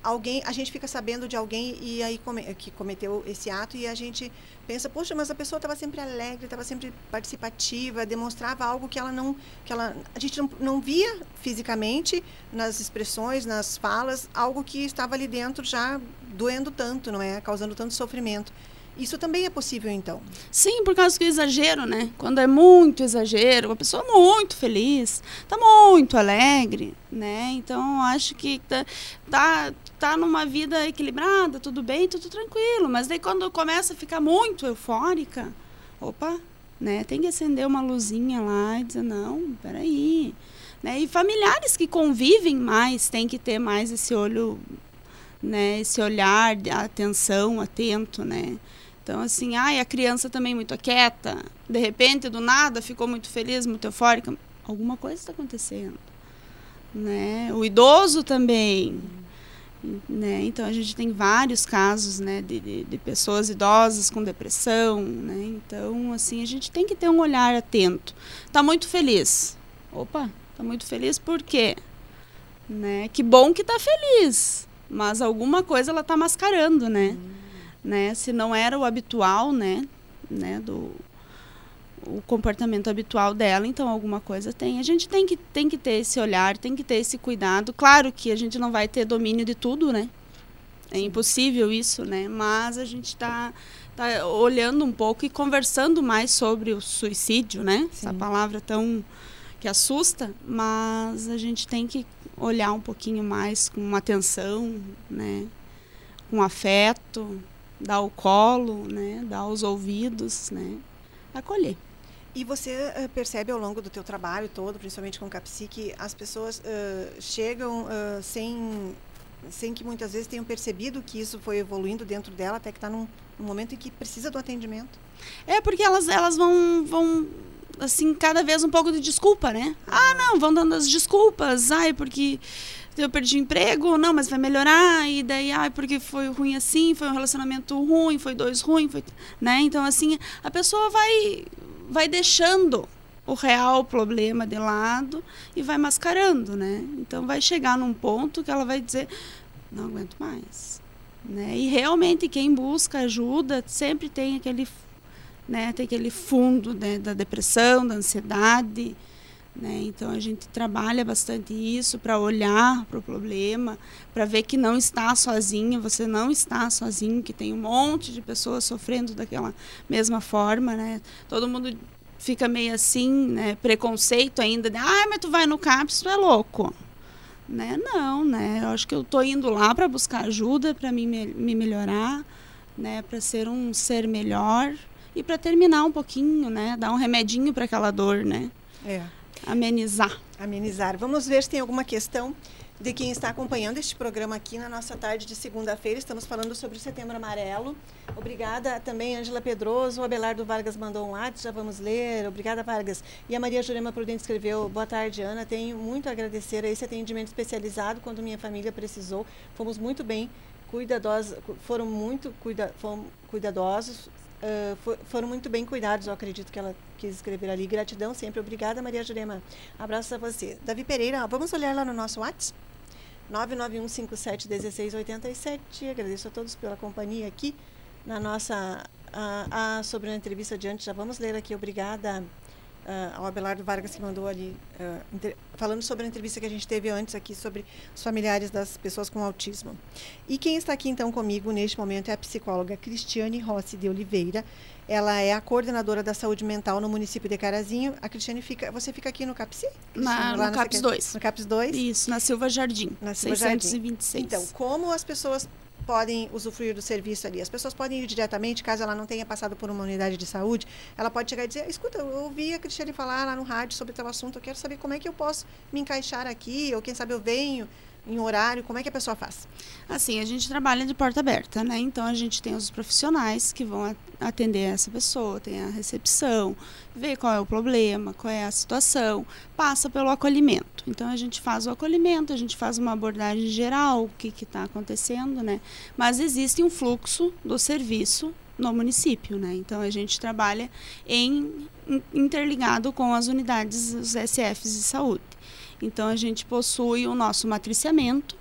alguém, a gente fica sabendo de alguém e aí come, que cometeu esse ato e a gente pensa, poxa, mas a pessoa estava sempre alegre, estava sempre participativa, demonstrava algo que ela não, que ela, a gente não, não via fisicamente nas expressões, nas falas, algo que estava ali dentro já doendo tanto, não é, causando tanto sofrimento. Isso também é possível, então? Sim, por causa do exagero, né? Quando é muito exagero, uma pessoa muito feliz, está muito alegre, né? Então, acho que tá, tá, tá numa vida equilibrada, tudo bem, tudo tranquilo. Mas daí quando começa a ficar muito eufórica, opa, né? Tem que acender uma luzinha lá e dizer, não, peraí. Né? E familiares que convivem mais têm que ter mais esse olho, né? Esse olhar, atenção, atento, né? Então, assim, ai, a criança também muito quieta, de repente, do nada, ficou muito feliz, muito eufórica. Alguma coisa está acontecendo. Né? O idoso também. Né? Então, a gente tem vários casos né, de, de, de pessoas idosas com depressão. Né? Então, assim, a gente tem que ter um olhar atento. Está muito feliz. Opa, está muito feliz por quê? Né? Que bom que está feliz. Mas alguma coisa ela está mascarando, né? Né? Se não era o habitual, né? né? Do o comportamento habitual dela, então alguma coisa tem. A gente tem que, tem que ter esse olhar, tem que ter esse cuidado. Claro que a gente não vai ter domínio de tudo, né? É impossível isso, né? Mas a gente está tá olhando um pouco e conversando mais sobre o suicídio, né? Sim. Essa palavra tão que assusta, mas a gente tem que olhar um pouquinho mais com atenção, né? Com afeto, dar o colo, né, dar os ouvidos, né, acolher. E você uh, percebe ao longo do teu trabalho todo, principalmente com o Capsi, que as pessoas uh, chegam uh, sem, sem que muitas vezes tenham percebido que isso foi evoluindo dentro dela, até que está num, num, momento em que precisa do atendimento? É, porque elas, elas vão, vão, assim, cada vez um pouco de desculpa, né? Ah, não, vão dando as desculpas. Ai, porque eu perdi o emprego, não, mas vai melhorar, e daí, ai, porque foi ruim assim, foi um relacionamento ruim, foi dois ruim, foi, né? Então, assim, a pessoa vai vai deixando o real problema de lado e vai mascarando, né? Então vai chegar num ponto que ela vai dizer, não aguento mais, né? E realmente quem busca ajuda sempre tem aquele, né? Tem aquele fundo né? da depressão, da ansiedade, né? Então a gente trabalha bastante isso para olhar para o problema, para ver que não está sozinho, você não está sozinho, que tem um monte de pessoas sofrendo daquela mesma forma, né? Todo mundo fica meio assim, né? Preconceito ainda, de, ah, mas tu vai no CAPS, tu é louco. Né? Não, né? Eu acho que eu estou indo lá para buscar ajuda, para me, me melhorar, né? Para ser um ser melhor e para terminar um pouquinho, né? Dar um remedinho para aquela dor, né? É amenizar. Amenizar. Vamos ver se tem alguma questão de quem está acompanhando este programa aqui na nossa tarde de segunda-feira. Estamos falando sobre o Setembro Amarelo. Obrigada também, Ângela Pedroso. O Abelardo Vargas mandou um WhatsApp, já vamos ler. Obrigada, Vargas. E a Maria Jurema Prudente escreveu: Boa tarde, Ana. Tenho muito a agradecer a esse atendimento especializado quando minha família precisou. Fomos muito bem cuidadosos, foram muito cuida, foram cuidadosos, uh, for, foram muito bem cuidados, eu acredito que ela quis escrever ali. Gratidão sempre. Obrigada, Maria Jurema. Abraço a você. Davi Pereira, vamos olhar lá no nosso WhatsApp? 991571687. Agradeço a todos pela companhia aqui na nossa a, a, sobre a entrevista adiante. Já vamos ler aqui. Obrigada uh, ao Abelardo Vargas que mandou ali, uh, inter, falando sobre a entrevista que a gente teve antes aqui sobre os familiares das pessoas com autismo. E quem está aqui então comigo neste momento é a psicóloga Cristiane Rossi de Oliveira. Ela é a coordenadora da saúde mental no município de Carazinho. A Cristiane fica, você fica aqui no CAPSI? Na, no CAPS 2. No CAPS 2? Isso, na Silva Jardim. Na Silva 626. Jardim. Então, como as pessoas podem usufruir do serviço ali. As pessoas podem ir diretamente, caso ela não tenha passado por uma unidade de saúde, ela pode chegar e dizer, escuta, eu ouvi a Cristiane falar lá no rádio sobre tal assunto, eu quero saber como é que eu posso me encaixar aqui, ou quem sabe eu venho em horário, como é que a pessoa faz? Assim, a gente trabalha de porta aberta, né? Então a gente tem os profissionais que vão atender essa pessoa, tem a recepção, vê qual é o problema, qual é a situação, passa pelo acolhimento. Então a gente faz o acolhimento, a gente faz uma abordagem geral, o que está acontecendo, né? Mas existe um fluxo do serviço no município, né? Então a gente trabalha em interligado com as unidades, os SFs de saúde. Então a gente possui o nosso matriciamento,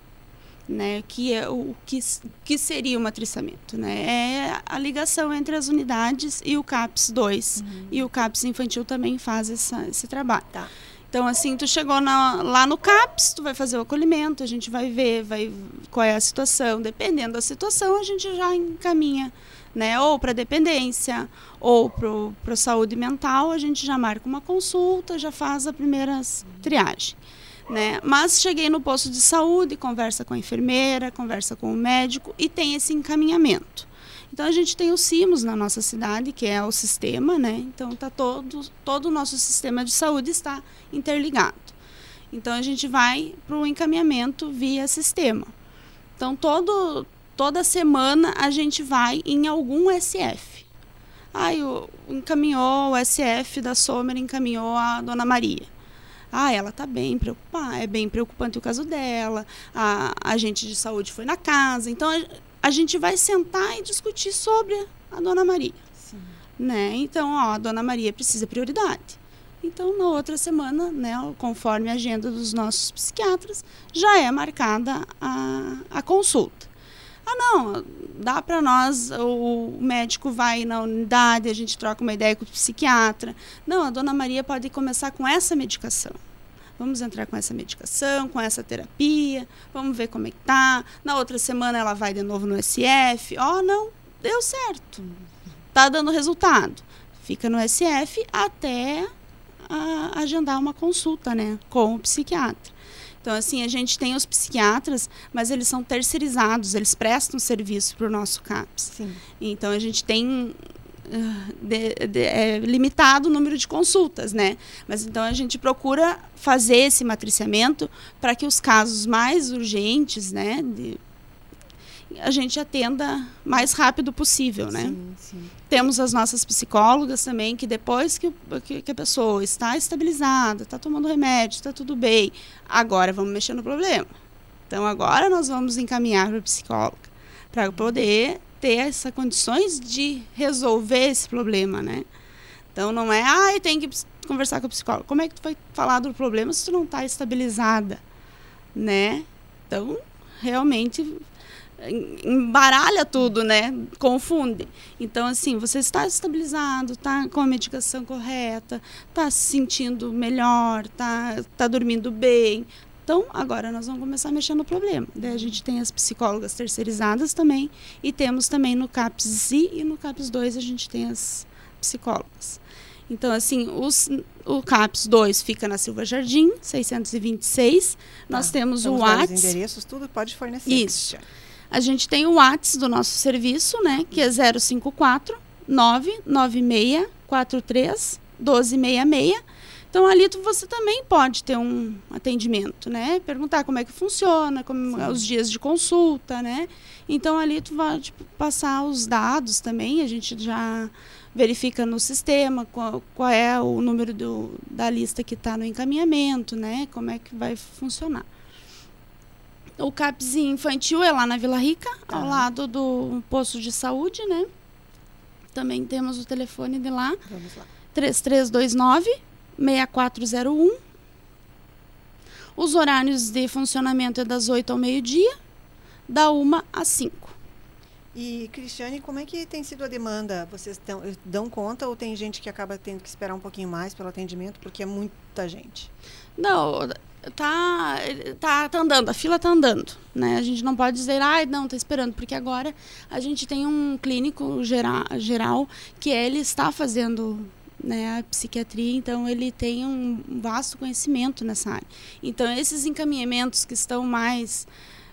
né, que é o que, que seria o matriciamento, né? É a ligação entre as unidades e o CAPS 2. Uhum. E o CAPS infantil também faz essa, esse trabalho. Tá. Então, assim, tu chegou na, lá no CAPS, tu vai fazer o acolhimento, a gente vai ver vai, qual é a situação. Dependendo da situação, a gente já encaminha né? Ou para dependência, ou para saúde mental, a gente já marca uma consulta, já faz a primeira triagem. Né? Mas cheguei no posto de saúde, conversa com a enfermeira, conversa com o médico e tem esse encaminhamento. Então a gente tem o CIMOS na nossa cidade, que é o sistema, né? Então tá todo todo o nosso sistema de saúde está interligado. Então a gente vai para o encaminhamento via sistema. Então todo toda semana a gente vai em algum SF. Aí o, encaminhou o SF da Sommer, encaminhou a Dona Maria. Ah, ela está bem preocupada, é bem preocupante o caso dela, a agente de saúde foi na casa. Então a, a gente vai sentar e discutir sobre a Dona Maria. Sim. Né? Então, ó, a Dona Maria precisa prioridade. Então, na outra semana, né, conforme a agenda dos nossos psiquiatras, já é marcada a, a consulta. Ah, não, dá para nós, o médico vai na unidade, a gente troca uma ideia com o psiquiatra. Não, a dona Maria pode começar com essa medicação. Vamos entrar com essa medicação, com essa terapia, vamos ver como é que tá. Na outra semana ela vai de novo no SF. Ó, oh, não, deu certo. Tá dando resultado. Fica no SF até a, agendar uma consulta, né, com o psiquiatra. Então, assim, a gente tem os psiquiatras, mas eles são terceirizados, eles prestam serviço para o nosso CAPS. Sim. Então, a gente tem uh, de, de, é limitado o número de consultas, né? Mas então a gente procura fazer esse matriciamento para que os casos mais urgentes, né, de, a gente atenda mais rápido possível, né? Sim, sim. Temos as nossas psicólogas também, que depois que, que, a pessoa está estabilizada, está tomando remédio, está tudo bem, agora vamos mexer no problema. Então agora nós vamos encaminhar para a psicóloga para poder ter essas condições de resolver esse problema, né? Então não é, ah, tem que conversar com o psicólogo. Como é que tu vai falar do problema se tu não está estabilizada, né? Então realmente embaralha tudo, né? Confunde. Então, assim, você está estabilizado, está com a medicação correta, está se sentindo melhor, está tá dormindo bem. Então, agora nós vamos começar a mexer no problema. Daí a gente tem as psicólogas terceirizadas também e temos também no CAPS I e no CAPS 2 a gente tem as psicólogas. Então, assim, os, o CAPS 2 fica na Silva Jardim, 626. Nós tá. temos então, o WhatsApp. Os endereços, tudo pode fornecer. Isso. A gente tem o WhatsApp do nosso serviço, né? Que é 054 996 43 1266. Então ali tu, você também pode ter um atendimento, né? Perguntar como é que funciona, como Sim. os dias de consulta, né? Então ali tu vai tipo, passar os dados também, a gente já verifica no sistema qual, qual é o número do, da lista que está no encaminhamento, né? Como é que vai funcionar. O CAPS infantil é lá na Vila Rica, tá. ao lado do posto de saúde, né? Também temos o telefone de lá. Vamos lá. 3329 6401. Os horários de funcionamento é das 8 ao meio-dia, da 1 às 5. E, Cristiane, como é que tem sido a demanda? Vocês tão, dão conta ou tem gente que acaba tendo que esperar um pouquinho mais pelo atendimento porque é muita gente? Não, tá, tá, tá andando, a fila tá andando, né? A gente não pode dizer, ai, ah, não, tá esperando, porque agora a gente tem um clínico geral, geral que ele está fazendo né, a psiquiatria, então ele tem um vasto conhecimento nessa área. Então esses encaminhamentos que estão mais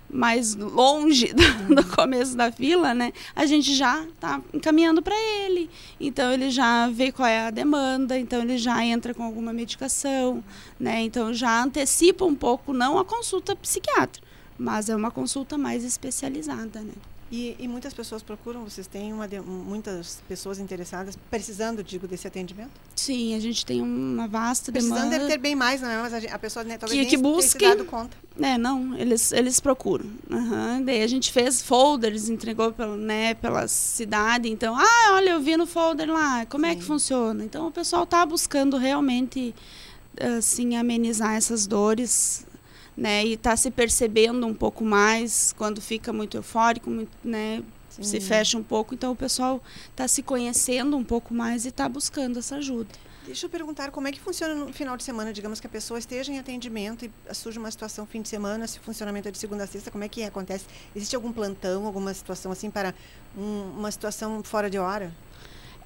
mais longe do, do, começo da fila, né, a gente já está encaminhando para ele. Então ele já vê qual é a demanda, então ele já entra com alguma medicação, né? Então já antecipa um pouco não a consulta psiquiatra, mas é uma consulta mais especializada, né? E, e, muitas pessoas procuram, vocês têm uma de, muitas pessoas interessadas, precisando, digo, desse atendimento? Sim, a gente tem uma vasta precisando demanda. Precisando deve ter bem mais, não é? Mas a, a pessoa né, talvez que, nem que busque, dado conta. É, não, eles, eles procuram. Uhum. Daí a gente fez folders, entregou pelo, né, pela cidade. Então, ah, olha, eu vi no folder lá, como Sim. é que funciona? Então o pessoal está buscando realmente assim, amenizar essas dores né? E está se percebendo um pouco mais quando fica muito eufórico, muito, né? Sim. Se fecha um pouco, então o pessoal está se conhecendo um pouco mais e está buscando essa ajuda. Deixa eu perguntar como é que funciona no final de semana, digamos que a pessoa esteja em atendimento e surge uma situação fim de semana, se o funcionamento é de segunda a sexta, como é que acontece? Existe algum plantão, alguma situação assim para um, uma situação fora de hora?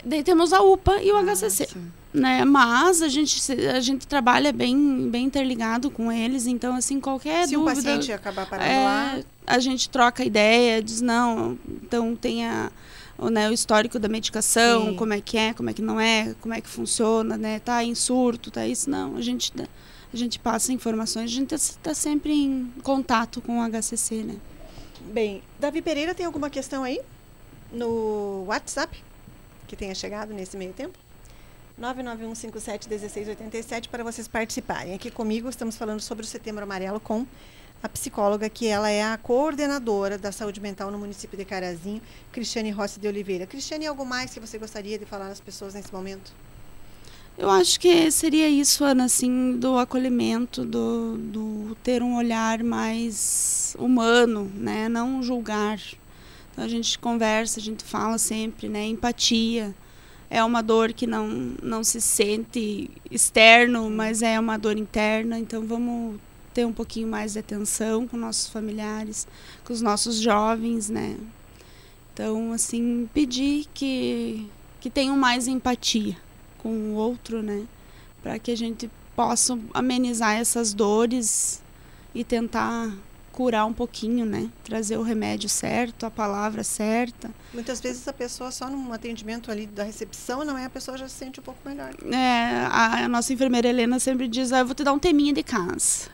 Daí temos a UPA e o ah, HCC. Né? Mas a gente, a gente trabalha bem, bem interligado com eles, então, assim, qualquer Se dúvida... Se o paciente acabar parando é, lá... A gente troca ideia, diz, não, então tem a, o, né, o histórico da medicação, Sim. como é que é, como é que não é, como é que funciona, né? Tá em surto, tá isso, não. A gente, a gente passa informações, a gente está tá sempre em contato com o HCC, né? Bem, Davi Pereira tem alguma questão aí no WhatsApp? Que tenha chegado nesse meio tempo? 991571687 para vocês participarem. Aqui comigo estamos falando sobre o Setembro Amarelo com a psicóloga, que ela é a coordenadora da saúde mental no município de Carazinho, Cristiane Rossi de Oliveira. Cristiane, algo mais que você gostaria de falar às pessoas nesse momento? Eu acho que seria isso, Ana, assim, do acolhimento, do, do ter um olhar mais humano, né? Não julgar. Então a gente conversa, a gente fala sempre, né? Empatia. É uma dor que não, não se sente externo, mas é uma dor interna. Então vamos ter um pouquinho mais de atenção com nossos familiares, com os nossos jovens, né? Então, assim, pedir que, que tenham mais empatia com o outro, né? Para que a gente possa amenizar essas dores e tentar curar um pouquinho, né? Trazer o remédio certo, a palavra certa. Muitas vezes a pessoa só num atendimento ali da recepção, não é? A pessoa já se sente um pouco melhor. É, a, a nossa enfermeira Helena sempre diz, ah, eu vou te dar um teminha de casa.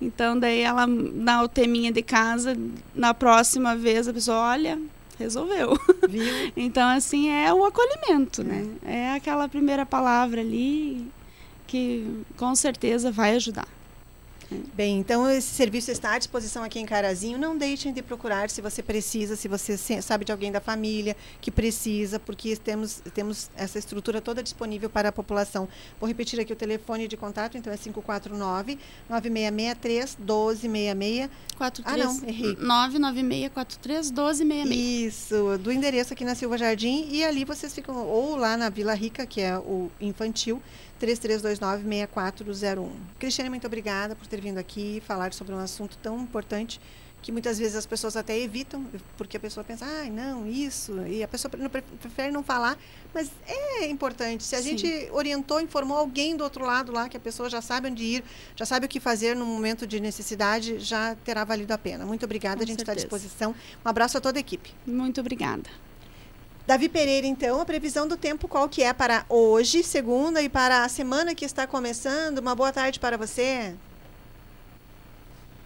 Então, daí ela dá o teminha de casa, na próxima vez a pessoa, olha, resolveu. Viu? então, assim, é o acolhimento, né? É aquela primeira palavra ali que com certeza vai ajudar. Bem, então esse serviço está à disposição aqui em Carazinho. Não deixem de procurar se você precisa, se você sabe de alguém da família que precisa, porque temos, temos essa estrutura toda disponível para a população. Vou repetir aqui o telefone de contato, então é 549 9663 1266. 43, ah, não, errei. 99643 1266. Isso, do endereço aqui na Silva Jardim e ali vocês ficam ou lá na Vila Rica, que é o infantil, 3329-6401. Cristiane, muito obrigada por ter vindo aqui falar sobre um assunto tão importante que muitas vezes as pessoas até evitam, porque a pessoa pensa, ah, não, isso, e a pessoa prefere não falar, mas é importante. Se a Sim. gente orientou, informou alguém do outro lado lá, que a pessoa já sabe onde ir, já sabe o que fazer no momento de necessidade, já terá valido a pena. Muito obrigada, Com a gente está à disposição. Um abraço a toda a equipe. Muito obrigada. Davi Pereira, então, a previsão do tempo qual que é para hoje, segunda, e para a semana que está começando? Uma boa tarde para você.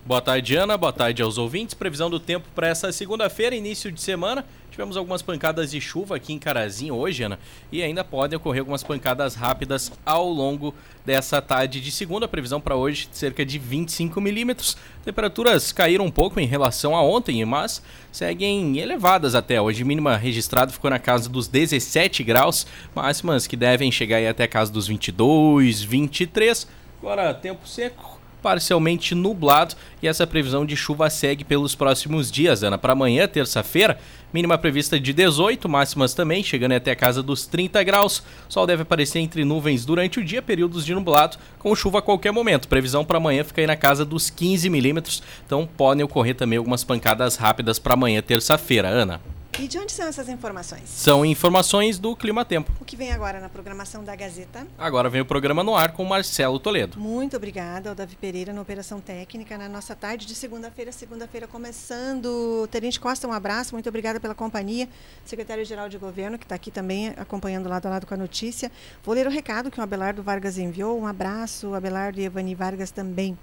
Boa tarde, Ana. Boa tarde aos ouvintes. Previsão do tempo para essa segunda-feira, início de semana. Tivemos algumas pancadas de chuva aqui em Carazinho hoje, Ana, e ainda podem ocorrer algumas pancadas rápidas ao longo dessa tarde de segunda. Previsão para hoje cerca de 25 milímetros. Temperaturas caíram um pouco em relação a ontem, mas seguem elevadas até hoje. Mínima registrada ficou na casa dos 17 graus, máximas que devem chegar até a casa dos 22, 23. Agora, tempo seco parcialmente nublado e essa previsão de chuva segue pelos próximos dias, Ana. Para amanhã, terça-feira, mínima prevista de 18, máximas também, chegando até a casa dos 30 graus. Sol deve aparecer entre nuvens durante o dia, períodos de nublado, com chuva a qualquer momento. Previsão para amanhã fica aí na casa dos 15 milímetros, então podem ocorrer também algumas pancadas rápidas para amanhã, terça-feira, Ana. E de onde são essas informações? São informações do Clima Tempo. O que vem agora na programação da Gazeta? Agora vem o programa no ar com Marcelo Toledo. Muito obrigada ao Davi Pereira na Operação Técnica, na nossa tarde de segunda-feira, segunda-feira começando. Tenente Costa, um abraço, muito obrigada pela companhia. Secretário-Geral de Governo, que está aqui também acompanhando lado a lado com a notícia. Vou ler o recado que o Abelardo Vargas enviou. Um abraço, Abelardo e Evani Vargas também.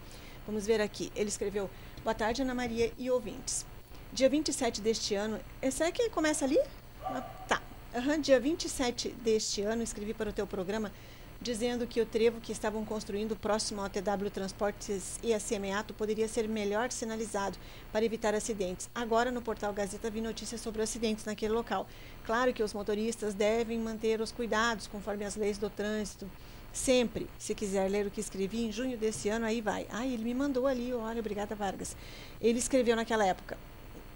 Vamos ver aqui. Ele escreveu: Boa tarde, Ana Maria e ouvintes. Dia 27 deste ano. Será que começa ali? Ah, tá. Uhum, dia 27 deste ano, escrevi para o teu programa dizendo que o trevo que estavam construindo próximo ao TW Transportes e a Semeato poderia ser melhor sinalizado para evitar acidentes. Agora, no portal Gazeta, vi notícias sobre acidentes naquele local. Claro que os motoristas devem manter os cuidados conforme as leis do trânsito. Sempre, se quiser ler o que escrevi em junho desse ano, aí vai. Ah, ele me mandou ali, olha, obrigada, Vargas. Ele escreveu naquela época.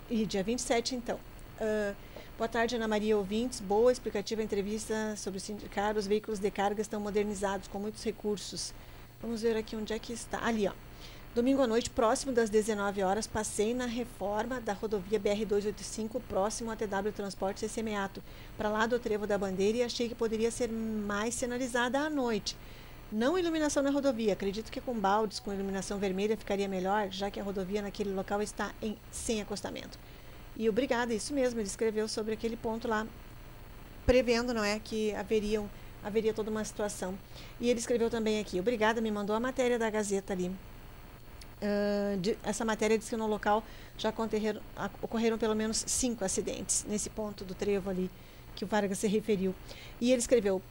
E dia 27, então. Uh, boa tarde, Ana Maria ouvintes. Boa explicativa entrevista sobre o sindicato. Os veículos de carga estão modernizados, com muitos recursos. Vamos ver aqui onde é que está. Ali, ó. Domingo à noite, próximo das 19 horas, passei na reforma da rodovia BR-285, próximo a TW Transportes e Semeato, para lá do Trevo da Bandeira e achei que poderia ser mais sinalizada à noite. Não iluminação na rodovia. Acredito que com baldes com iluminação vermelha ficaria melhor, já que a rodovia naquele local está em sem acostamento. E obrigada, isso mesmo, ele escreveu sobre aquele ponto lá, prevendo, não é, que haveriam haveria toda uma situação. E ele escreveu também aqui, obrigada, me mandou a matéria da Gazeta ali. Uh, de, essa matéria diz que no local já ocorreram pelo menos cinco acidentes nesse ponto do trevo ali que o Vargas se referiu. E ele escreveu: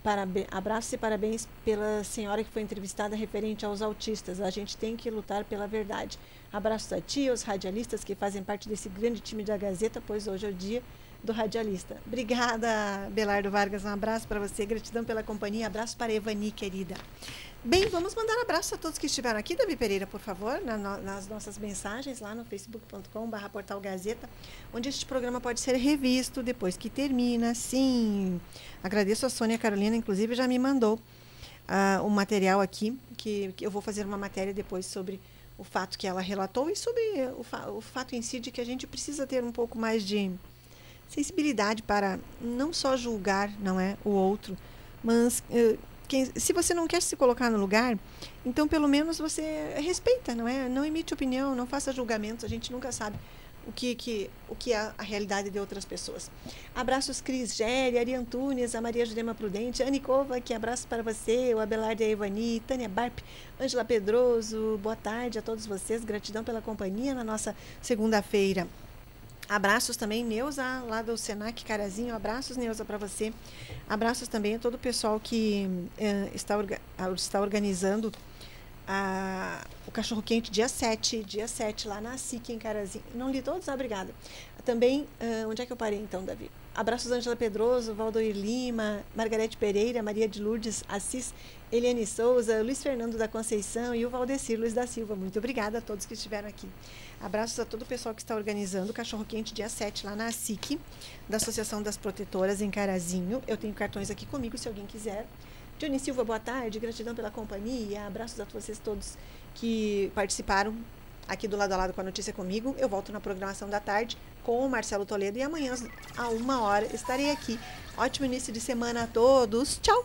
abraços e parabéns pela senhora que foi entrevistada referente aos autistas. A gente tem que lutar pela verdade. Abraços a ti, aos radialistas que fazem parte desse grande time da Gazeta, pois hoje é o dia do radialista. Obrigada, Belardo Vargas. Um abraço para você, gratidão pela companhia. Abraço para Evani, querida. Bem, vamos mandar abraço a todos que estiveram aqui, Davi Pereira, por favor, na, nas nossas mensagens lá no facebook.com.br portal Gazeta, onde este programa pode ser revisto depois que termina. Sim, agradeço a Sônia Carolina, inclusive já me mandou uh, um material aqui, que, que, eu vou fazer uma matéria depois sobre o fato que ela relatou e sobre o, fa o fato em si de que a gente precisa ter um pouco mais de sensibilidade para não só julgar, não é, o outro, mas uh, se você não quer se colocar no lugar, então pelo menos você respeita, não é? Não emite opinião, não faça julgamentos, a gente nunca sabe o que, que, o que é a realidade de outras pessoas. Abraços Cris Géria, Ari Antunes, a Maria Jurema Prudente, Anicova, que abraço para você, o Abelardo e a Evani, Tânia Barp, Ângela Pedroso, boa tarde a todos vocês, gratidão pela companhia na nossa segunda-feira. Abraços também, Neuza, lá do Senac Carazinho. Abraços, Neuza, para você. Abraços também a todo o pessoal que uh, está, orga está organizando a, o Cachorro Quente dia 7, dia 7, lá na SIC, em Carazinho. Não li todos? Ah, obrigada. Também, uh, onde é que eu parei então, Davi? Abraços, Ângela Pedroso, Valdoir Lima, Margarete Pereira, Maria de Lourdes Assis, Eliane Souza, Luiz Fernando da Conceição e o Valdecir Luiz da Silva. Muito obrigada a todos que estiveram aqui. Abraços a todo o pessoal que está organizando o Cachorro Quente dia 7 lá na SIC, da Associação das Protetoras em Carazinho. Eu tenho cartões aqui comigo se alguém quiser. Johnny Silva, boa tarde, gratidão pela companhia. Abraços a vocês todos que participaram aqui do lado a lado com a notícia comigo. Eu volto na programação da tarde com o Marcelo Toledo e amanhã a uma hora estarei aqui. Ótimo início de semana a todos. Tchau.